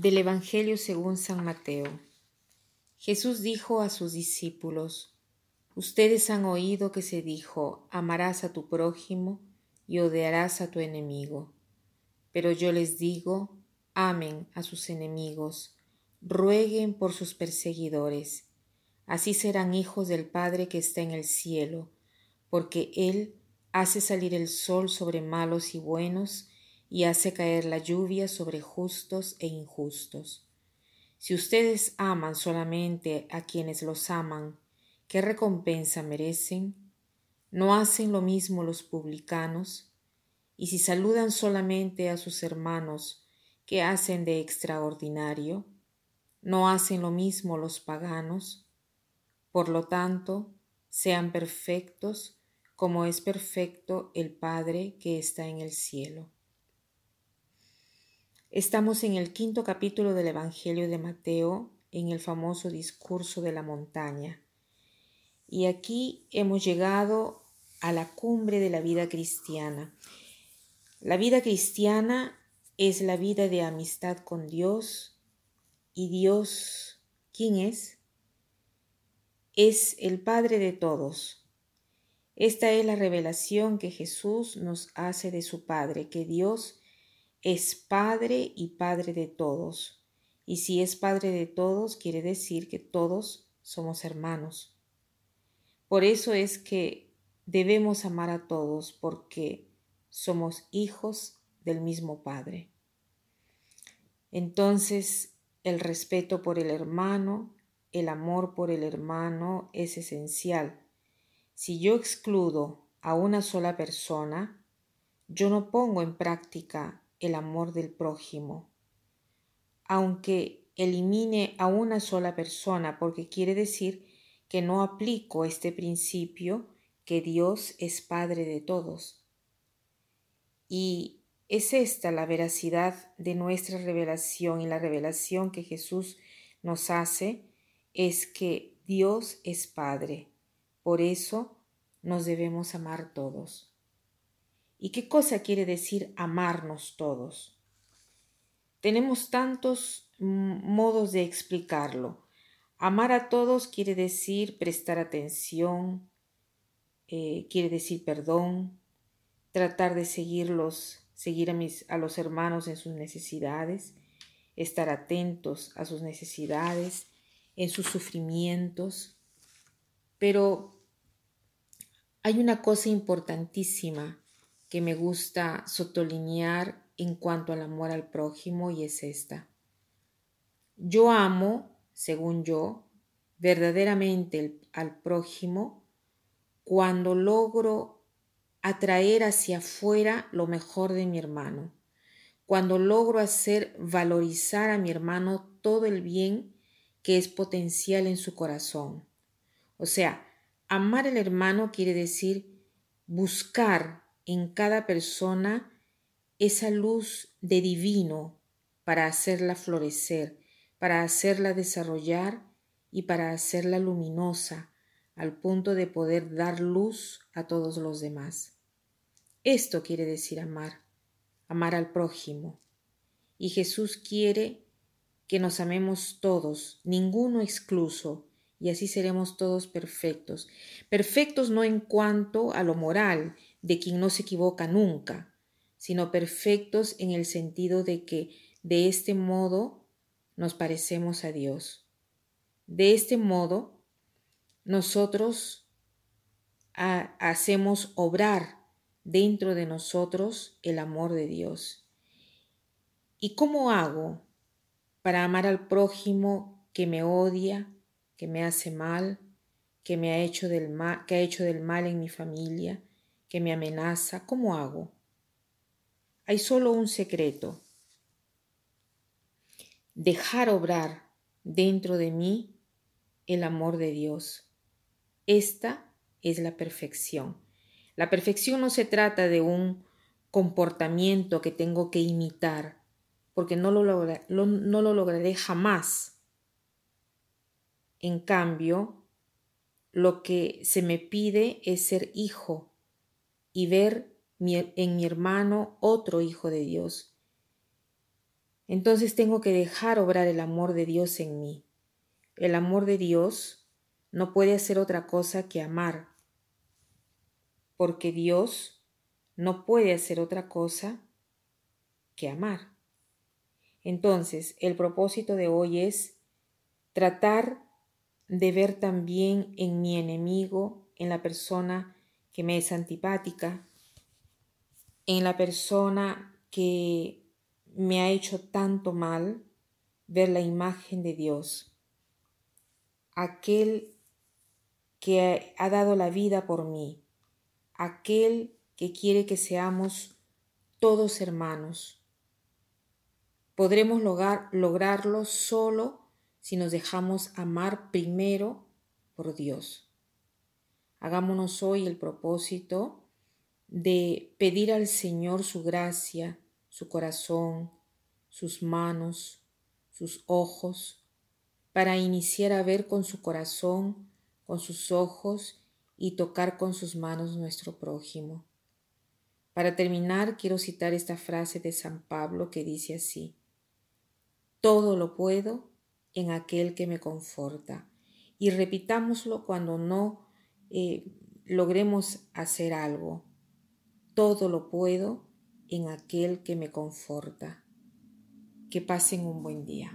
Del Evangelio según San Mateo. Jesús dijo a sus discípulos, Ustedes han oído que se dijo, amarás a tu prójimo y odiarás a tu enemigo. Pero yo les digo, amen a sus enemigos, rueguen por sus perseguidores. Así serán hijos del Padre que está en el cielo, porque Él hace salir el sol sobre malos y buenos, y hace caer la lluvia sobre justos e injustos. Si ustedes aman solamente a quienes los aman, ¿qué recompensa merecen? ¿No hacen lo mismo los publicanos? Y si saludan solamente a sus hermanos, ¿qué hacen de extraordinario? ¿No hacen lo mismo los paganos? Por lo tanto, sean perfectos como es perfecto el Padre que está en el cielo. Estamos en el quinto capítulo del Evangelio de Mateo, en el famoso discurso de la montaña. Y aquí hemos llegado a la cumbre de la vida cristiana. La vida cristiana es la vida de amistad con Dios. ¿Y Dios quién es? Es el Padre de todos. Esta es la revelación que Jesús nos hace de su Padre, que Dios es Padre y Padre de todos. Y si es Padre de todos, quiere decir que todos somos hermanos. Por eso es que debemos amar a todos, porque somos hijos del mismo Padre. Entonces, el respeto por el hermano, el amor por el hermano es esencial. Si yo excludo a una sola persona, yo no pongo en práctica el amor del prójimo. Aunque elimine a una sola persona porque quiere decir que no aplico este principio que Dios es Padre de todos. Y es esta la veracidad de nuestra revelación y la revelación que Jesús nos hace es que Dios es Padre. Por eso nos debemos amar todos. ¿Y qué cosa quiere decir amarnos todos? Tenemos tantos modos de explicarlo. Amar a todos quiere decir prestar atención, eh, quiere decir perdón, tratar de seguirlos, seguir a, mis, a los hermanos en sus necesidades, estar atentos a sus necesidades, en sus sufrimientos. Pero hay una cosa importantísima que me gusta sotolinear en cuanto al amor al prójimo y es esta. Yo amo, según yo, verdaderamente al prójimo cuando logro atraer hacia afuera lo mejor de mi hermano, cuando logro hacer valorizar a mi hermano todo el bien que es potencial en su corazón. O sea, amar al hermano quiere decir buscar en cada persona esa luz de divino para hacerla florecer, para hacerla desarrollar y para hacerla luminosa al punto de poder dar luz a todos los demás. Esto quiere decir amar, amar al prójimo. Y Jesús quiere que nos amemos todos, ninguno excluso, y así seremos todos perfectos. Perfectos no en cuanto a lo moral, de quien no se equivoca nunca, sino perfectos en el sentido de que de este modo nos parecemos a Dios. De este modo, nosotros hacemos obrar dentro de nosotros el amor de Dios. ¿Y cómo hago para amar al prójimo que me odia, que me hace mal, que me ha hecho del mal, que ha hecho del mal en mi familia, que me amenaza, ¿cómo hago? Hay solo un secreto. Dejar obrar dentro de mí el amor de Dios. Esta es la perfección. La perfección no se trata de un comportamiento que tengo que imitar, porque no lo, no lo lograré jamás. En cambio, lo que se me pide es ser hijo y ver en mi hermano otro hijo de Dios. entonces tengo que dejar obrar el amor de Dios en mí. El amor de Dios no puede hacer otra cosa que amar, porque Dios no puede hacer otra cosa que amar. Entonces, el propósito de hoy es tratar de ver también en mi enemigo, en la persona que me es antipática, en la persona que me ha hecho tanto mal, ver la imagen de Dios, aquel que ha dado la vida por mí, aquel que quiere que seamos todos hermanos. Podremos lograr, lograrlo solo si nos dejamos amar primero por Dios. Hagámonos hoy el propósito de pedir al Señor su gracia, su corazón, sus manos, sus ojos, para iniciar a ver con su corazón, con sus ojos y tocar con sus manos nuestro prójimo. Para terminar, quiero citar esta frase de San Pablo que dice así, Todo lo puedo en aquel que me conforta. Y repitámoslo cuando no eh, logremos hacer algo. Todo lo puedo en aquel que me conforta. Que pasen un buen día.